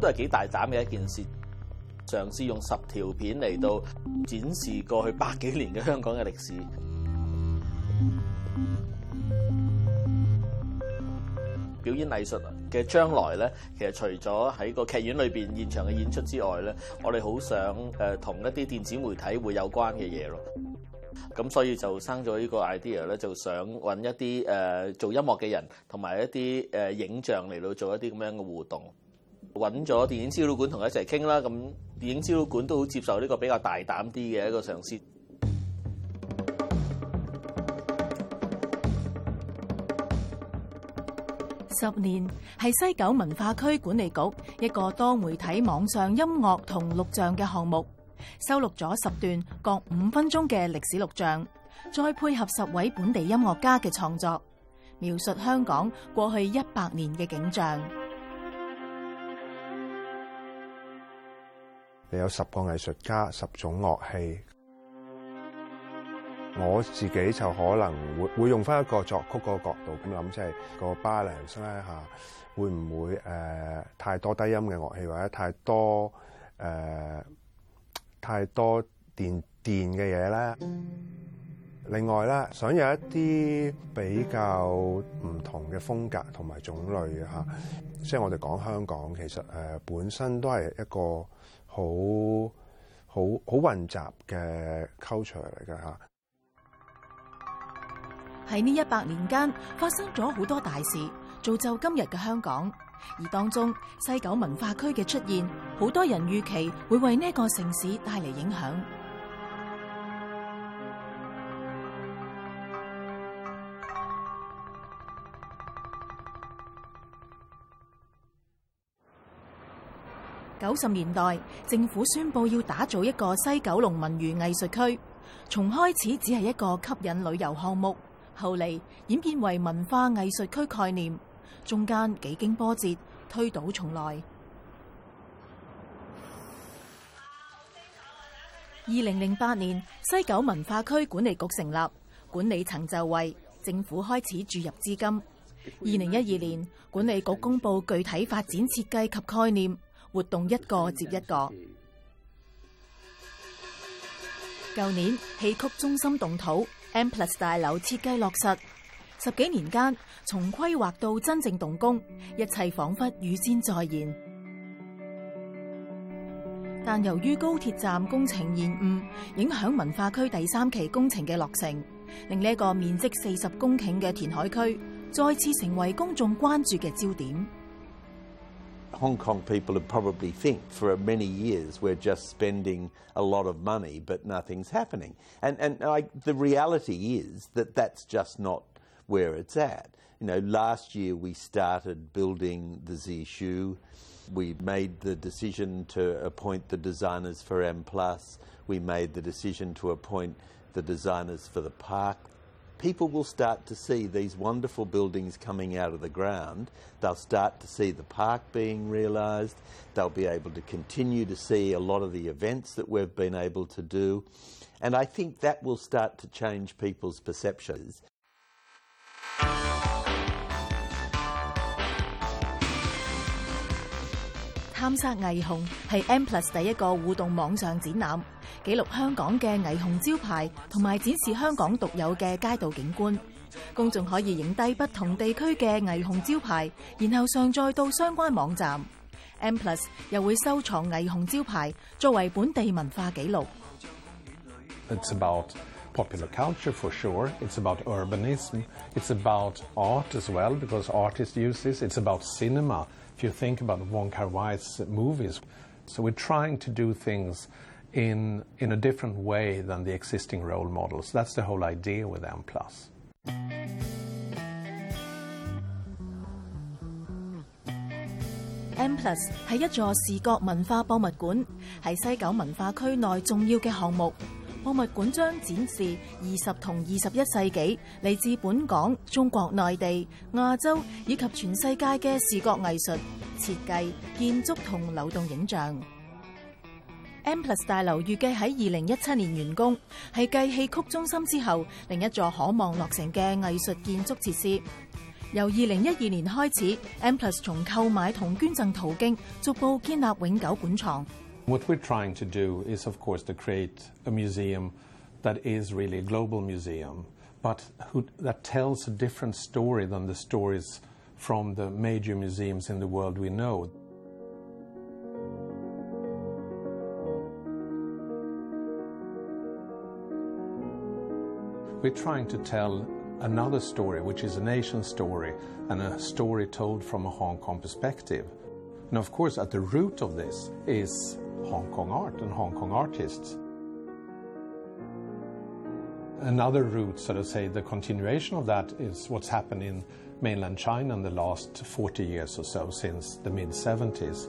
都係幾大膽嘅一件事，尝试用十條片嚟到展示過去百幾年嘅香港嘅歷史。表演藝術嘅將來咧，其實除咗喺個劇院裏边現場嘅演出之外咧，我哋好想诶同一啲電子媒體會有關嘅嘢咯。咁所以就生咗呢個 idea 咧，就想揾一啲誒做音樂嘅人，同埋一啲誒影像嚟到做一啲咁樣嘅互動。揾咗電影資料館同佢一齊傾啦，咁電影資料館都好接受呢個比較大膽啲嘅一個嘗試。十年係西九文化區管理局一個多媒體、網上音樂同錄像嘅項目，收錄咗十段各五分鐘嘅歷史錄像，再配合十位本地音樂家嘅創作，描述香港過去一百年嘅景象。你有十個藝術家、十種樂器，我自己就可能會会用翻一個作曲個角度咁諗，即係個 balance 咧吓，會唔會誒太多低音嘅樂器，或者太多誒太多電電嘅嘢咧？另外咧，想有一啲比較唔同嘅風格同埋種類吓，即係我哋講香港其實誒本身都係一個。好好好混雜嘅 culture 嚟嘅吓。喺呢一百年間發生咗好多大事，造就今日嘅香港。而當中西九文化區嘅出現，好多人預期會為呢個城市帶嚟影響。九十年代，政府宣布要打造一个西九龙文娱艺术区，从开始只系一个吸引旅游项目，后嚟演变为文化艺术区概念，中间几经波折，推倒重来。二零零八年，西九文化区管理局成立，管理层就位，政府开始注入资金。二零一二年，管理局公布具体发展设计及概念。活动一个接一个。旧年戏曲中心动土，M Plus 大楼设计落实，十几年间从规划到真正动工，一切仿佛预先再现。但由于高铁站工程延误，影响文化区第三期工程嘅落成，令呢个面积四十公顷嘅填海区再次成为公众关注嘅焦点。Hong Kong people would probably think for many years we're just spending a lot of money but nothing's happening. And, and I, the reality is that that's just not where it's at. You know, last year we started building the Zishu. We made the decision to appoint the designers for M. Plus. We made the decision to appoint the designers for the park people will start to see these wonderful buildings coming out of the ground. They'll start to see the park being realised. They'll be able to continue to see a lot of the events that we've been able to do. And I think that will start to change people's perceptions. M+ 第一個互動網上展覽。記錄香港嘅霓虹招牌，同埋展示香港獨有嘅街道景觀。公眾可以影低不同地區嘅霓虹招牌，然後上載到相關網站。M Plus 又會收藏霓虹招牌作為本地文化記錄。It's about popular culture for sure. It's about urbanism. It's about art as well, because artists use this. It's about cinema. If you think about Wong Kar Wai's movies, so we're trying to do things. in in a different way than the existing role models. That's the whole idea with M+. M+ 系一座视觉文化博物馆，系西九文化区内重要嘅项目。博物馆将展示二十同二十一世纪嚟自本港、中国内地、亚洲以及全世界嘅视觉艺术、设计、建筑同流动影像。M Plus 大楼预计喺二零一七年完工，系继戏曲中心之后另一座可望落成嘅艺术建筑设施。由二零一二年开始，M Plus 从购买同捐赠途径逐步建立永久馆藏。What we're trying to do is, of course, to create a museum that is really a global museum, but that tells a different story than the stories from the major museums in the world we know. we're trying to tell another story, which is a nation story and a story told from a Hong Kong perspective. And of course, at the root of this is Hong Kong art and Hong Kong artists. Another root, so to say, the continuation of that is what's happened in mainland China in the last 40 years or so, since the mid 70s.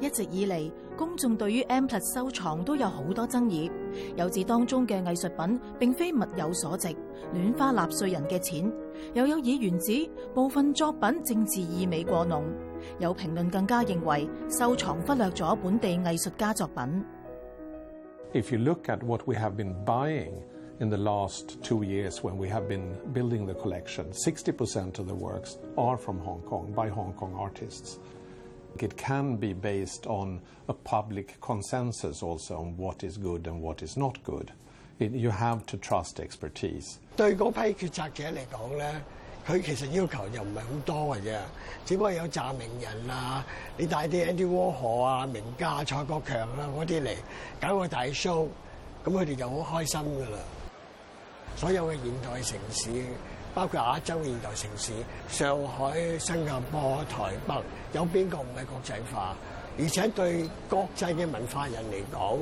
一直以嚟，公众对于 M 特收藏都有好多争议，有指当中嘅艺术品并非物有所值，乱花纳税人嘅钱；又有议员指部分作品政治意味过浓，有评论更加认为收藏忽略咗本地艺术家作品。If you look at what we have been buying in the last two years when we have been building the collection, sixty percent of the works are from Hong Kong by Hong Kong artists. It can be based on a public consensus also on what is good and what is not good. you have to trust expertise. 對嗰批決策者嚟講咧，佢其實要求又唔係好多嘅啫，只不過有炸名人啊，你帶啲 Andy Warhol 啊、名家蔡國強啊嗰啲嚟搞個大 show，咁佢哋就好開心噶啦。所有嘅現代城市。包括亞洲現代城市，上海、新加坡、台北，有邊個唔係國際化？而且對國際嘅文化人嚟講，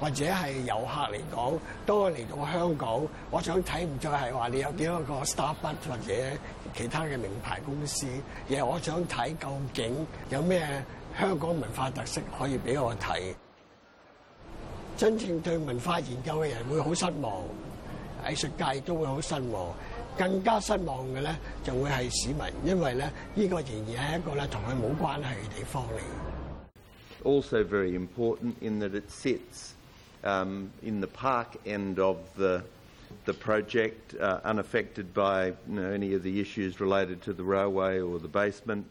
或者係遊客嚟講，當我嚟到香港，我想睇唔再係話你有幾多個 Starbucks 或者其他嘅名牌公司而係我想睇究竟有咩香港文化特色可以俾我睇。真正對文化研究嘅人會好失望，藝術界都會好失望。Also very important in that it sits um, in the park end of the the project, uh, unaffected by you know, any of the issues related to the railway or the basement.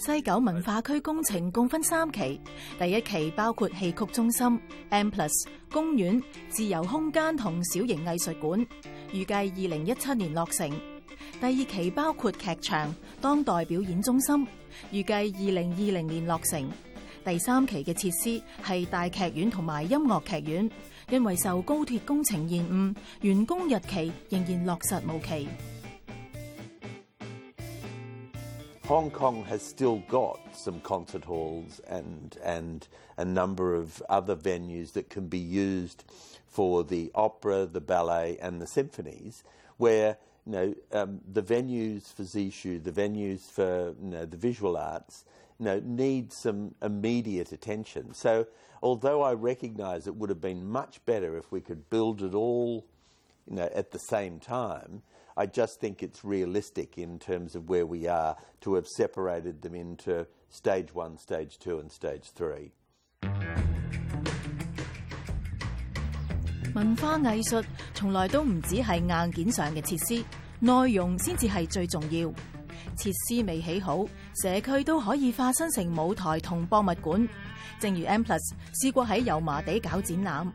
西九文化区工程共分三期，第一期包括戏曲中心、M Plus、公园、自由空间同小型艺术馆，预计二零一七年落成；第二期包括剧场、当代表演中心，预计二零二零年落成；第三期嘅设施系大剧院同埋音乐剧院，因为受高铁工程延误，完工日期仍然落实无期。Hong Kong has still got some concert halls and and a number of other venues that can be used for the opera, the ballet, and the symphonies, where you know um, the venues for Zishu, the venues for you know, the visual arts, you know, need some immediate attention. So, although I recognise it would have been much better if we could build it all, you know, at the same time I just think it's realistic in terms of where we are to have separated them into stage one, stage two, and stage three. 文化藝術從來都唔只係硬件上嘅設施，內容先至係最重要。設施未起好，社區都可以化身成舞台同博物館。正如 M+ 試過喺油麻地搞展覽。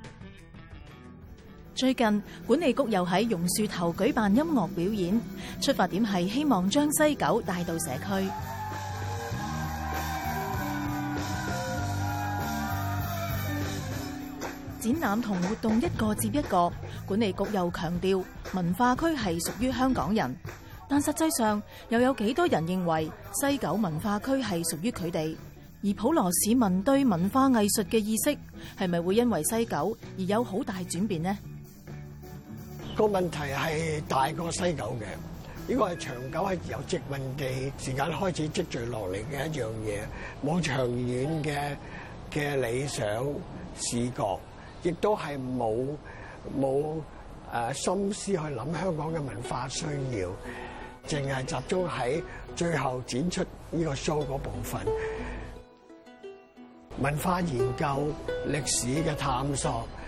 最近管理局又喺榕树头举办音乐表演，出发点系希望将西九带到社区展览同活动一个接一个。管理局又强调文化区系属于香港人，但实际上又有几多人认为西九文化区系属于佢哋？而普罗市民对文化艺术嘅意识系咪会因为西九而有好大转变呢？個問題係大過西九嘅，呢個係長久係由殖民地時間開始積聚落嚟嘅一樣嘢，冇長遠嘅嘅理想視覺，亦都係冇冇誒心思去諗香港嘅文化需要，淨係集中喺最後展出呢個 show 嗰部分，文化研究歷史嘅探索。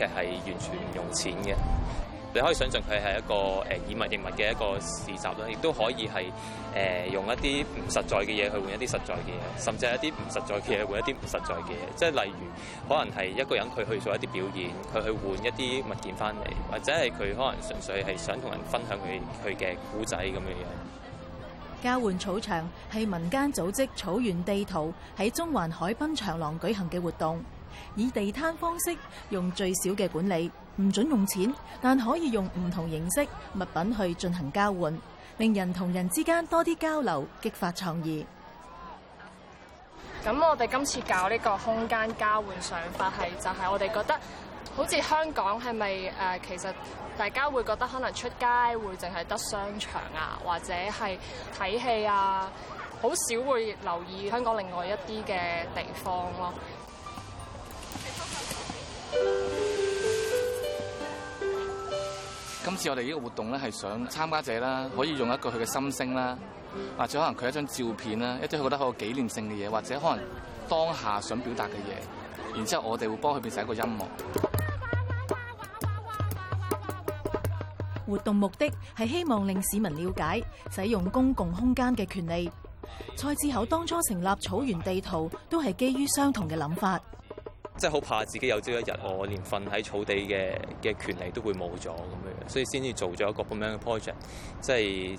嘅係完全唔用錢嘅，你可以想象佢係一個誒以物易物嘅一個市集啦，亦都可以係誒用一啲唔實在嘅嘢去換一啲實在嘅嘢，甚至係一啲唔實在嘅嘢換一啲唔實在嘅嘢。即係例如，可能係一個人佢去做一啲表演，佢去換一啲物件翻嚟，或者係佢可能純粹係想同人分享佢佢嘅古仔咁嘅樣。交換草場係民間組織草原地圖喺中環海濱長廊舉行嘅活動。以地摊方式用最少嘅管理，唔准用钱，但可以用唔同形式物品去进行交换，令人同人之间多啲交流，激发创意。咁我哋今次搞呢个空间交换想法，系就系我哋觉得好似香港系咪诶？其实大家会觉得可能出街会净系得商场啊，或者系睇戏啊，好少会留意香港另外一啲嘅地方咯。今次我哋呢个活动咧，系想参加者啦，可以用一个佢嘅心声啦，或者可能佢一张照片啦，一啲佢觉得好有纪念性嘅嘢，或者可能当下想表达嘅嘢，然之后我哋会帮佢变成一个音乐。活动目的系希望令市民了解使用公共空间嘅权利。蔡志厚当初成立草原地图，都系基于相同嘅谂法。即係好怕自己有朝一日，我連瞓喺草地嘅嘅權利都會冇咗咁樣，所以先至做咗一個咁樣嘅 project，即係。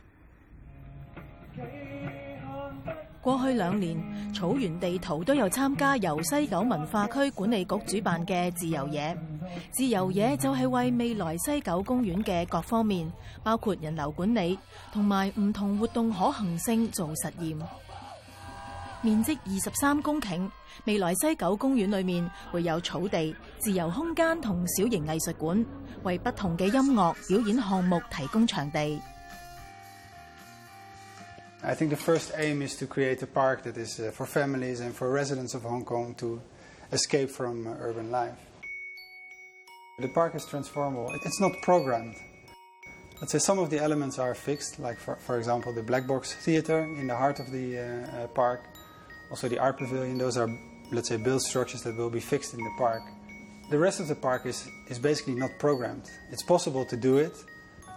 过去两年，草原地图都有参加由西九文化区管理局主办嘅自由野。自由野就系为未来西九公园嘅各方面，包括人流管理同埋唔同活动可行性做实验。面积二十三公顷，未来西九公园里面会有草地、自由空间同小型艺术馆，为不同嘅音乐表演项目提供场地。I think the first aim is to create a park that is uh, for families and for residents of Hong Kong to escape from uh, urban life. The park is transformable. It's not programmed. Let's say some of the elements are fixed, like for, for example the black box theater in the heart of the uh, uh, park, also the art pavilion. Those are, let's say, built structures that will be fixed in the park. The rest of the park is, is basically not programmed. It's possible to do it,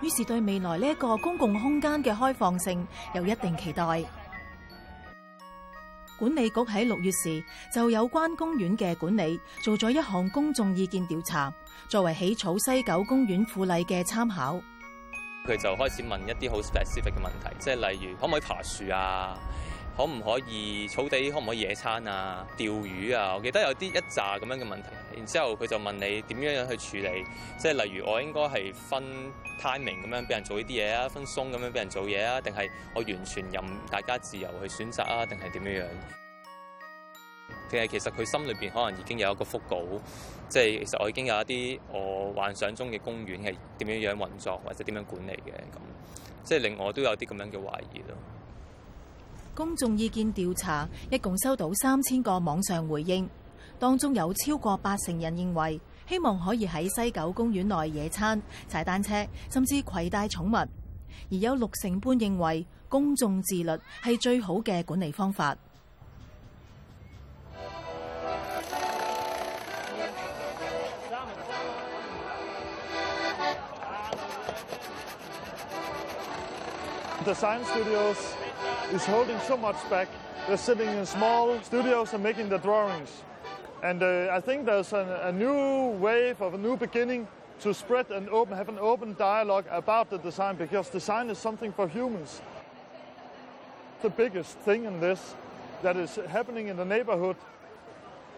於是對未來呢一個公共空間嘅開放性有一定期待。管理局喺六月時就有關公園嘅管理做咗一項公眾意見調查，作為起草西九公園附例嘅參考。佢就開始問一啲好 specific 嘅問題，即係例如可唔可以爬樹啊？可唔可以草地可唔可以野餐啊、釣魚啊？我記得有啲一扎咁樣嘅問題，然之後佢就問你點樣去處理，即系例如我應該係分 timing 咁樣俾人做呢啲嘢啊，分鬆咁樣俾人做嘢啊，定係我完全任大家自由去選擇啊，定係點樣樣？定係其實佢心裏邊可能已經有一個腹稿，即係其實我已經有一啲我幻想中嘅公園係點樣樣運作或者點樣管理嘅咁，即係令我都有啲咁樣嘅懷疑咯。公眾意見調查一共收到三千個網上回應，當中有超過八成人認為希望可以喺西九公園內野餐、踩單車，甚至攜帶寵物；而有六成半認為公眾自律係最好嘅管理方法。is holding so much back. They're sitting in small studios and making the drawings. And uh, I think there's an, a new wave of a new beginning to spread and open, have an open dialogue about the design because design is something for humans. The biggest thing in this that is happening in the neighborhood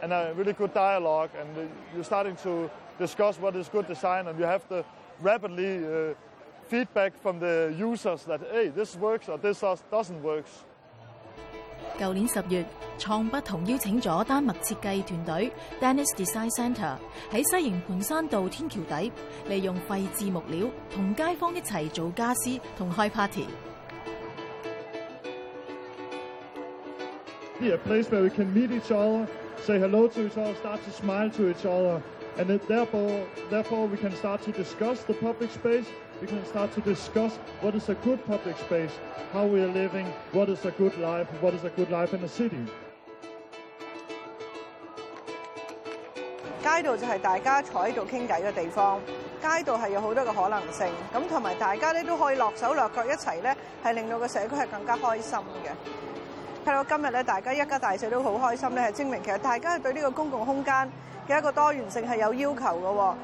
and a really good dialogue and uh, you're starting to discuss what is good design and you have the rapidly uh, feedback from the users that hey this works or this doesn't works。舊年十月，創不同邀請咗丹麥設計團隊 Danish Design Centre 喺西營盤山道天橋底，利用廢置木料同街坊一齊做家私同開 a place where we can meet each other, say hello to each other, start to smile to each other, and therefore, therefore we can start to discuss the public space. We can start to discuss what is a good public space, how we are living, what is a good life, what is a good life in the city。街道就系大家坐喺度倾偈嘅地方，街道系有好多嘅可能性，咁同埋大家咧都可以落手落脚一齐咧，系令到个社区系更加开心嘅。睇到今日咧，大家一家大细都好开心咧，系证明其实大家对呢个公共空间嘅一个多元性系有要求嘅。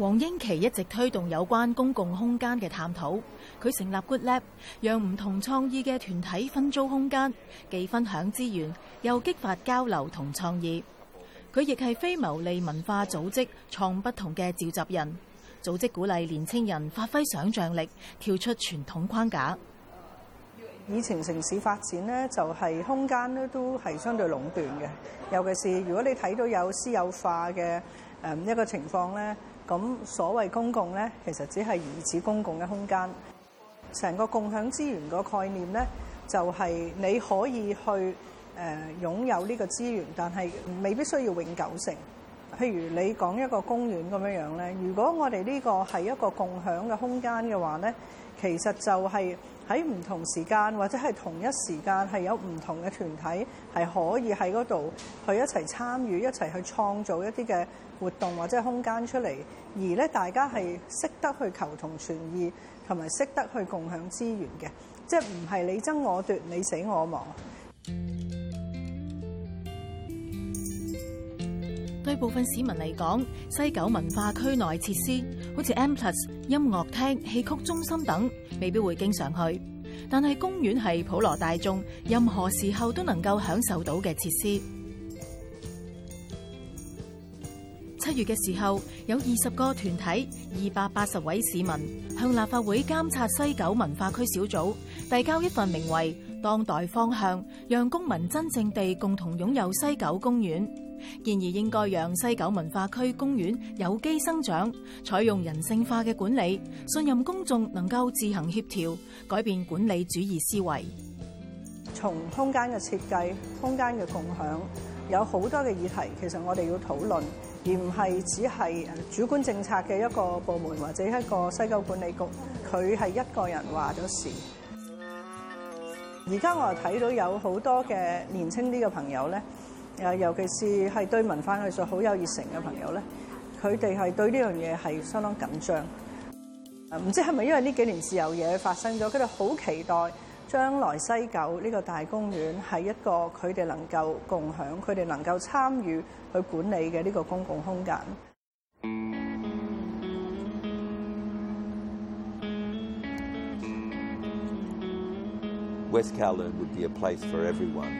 黄英琪一直推动有关公共空间嘅探讨。佢成立 Good Lab，让唔同创意嘅团体分租空间，既分享资源又激发交流同创意。佢亦系非牟利文化组织，创不同嘅召集人，组织鼓励年青人发挥想象力，跳出传统框架。以前城市发展咧，就系空间咧都系相对垄断嘅，尤其是如果你睇到有私有化嘅诶一个情况咧。咁所謂公共咧，其實只係疑似公共嘅空間。成個共享資源個概念咧，就係你可以去誒擁有呢個資源，但係未必需要永久性。譬如你講一個公園咁樣樣咧，如果我哋呢個係一個共享嘅空間嘅話咧，其實就係喺唔同時間或者係同一時間係有唔同嘅團體係可以喺嗰度去一齊參與、一齊去創造一啲嘅。活動或者空間出嚟，而咧大家係識得去求同存異，同埋識得去共享資源嘅，即係唔係你爭我奪，你死我亡。對部分市民嚟講，西九文化區內設施，好似 a m p l u s 音樂廳、戲曲中心等，未必會經常去。但係公園係普羅大眾任何時候都能夠享受到嘅設施。七月嘅时候，有二十个团体，二百八十位市民向立法会监察西九文化区小组递交一份名为《当代方向》，让公民真正地共同拥有西九公园，建议应该让西九文化区公园有机生长，采用人性化嘅管理，信任公众能够自行协调，改变管理主义思维。从空间嘅设计、空间嘅共享，有好多嘅议题，其实我哋要讨论。而唔係只係主管政策嘅一個部門或者一個西九管理局，佢係一個人話咗事。而家我又睇到有好多嘅年青啲嘅朋友咧，誒尤其是係對文化藝術好有熱誠嘅朋友咧，佢哋係對呢樣嘢係相當緊張。唔知係咪因為呢幾年自由嘢發生咗，佢哋好期待。將來西九呢個大公園係一個佢哋能夠共享、佢哋能夠參與去管理嘅呢個公共空間。West Kowloon would be a place for everyone.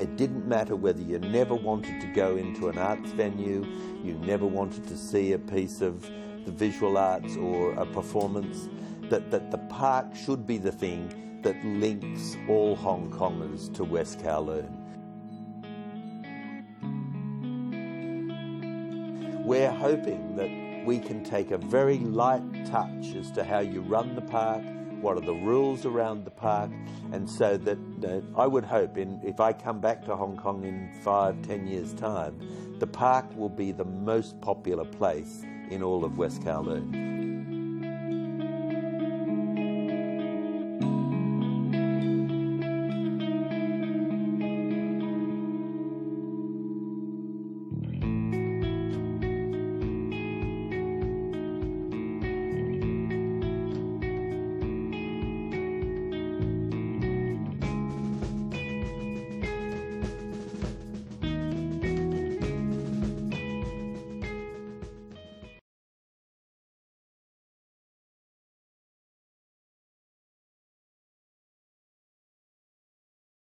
It didn't matter whether you never wanted to go into an arts venue, you never wanted to see a piece of the visual arts or a performance that, that the park should be the thing that links all Hong Kongers to West Kowloon. We're hoping that we can take a very light touch as to how you run the park, what are the rules around the park, and so that uh, I would hope in if I come back to Hong Kong in five, ten years' time, the park will be the most popular place in all of West Kowloon.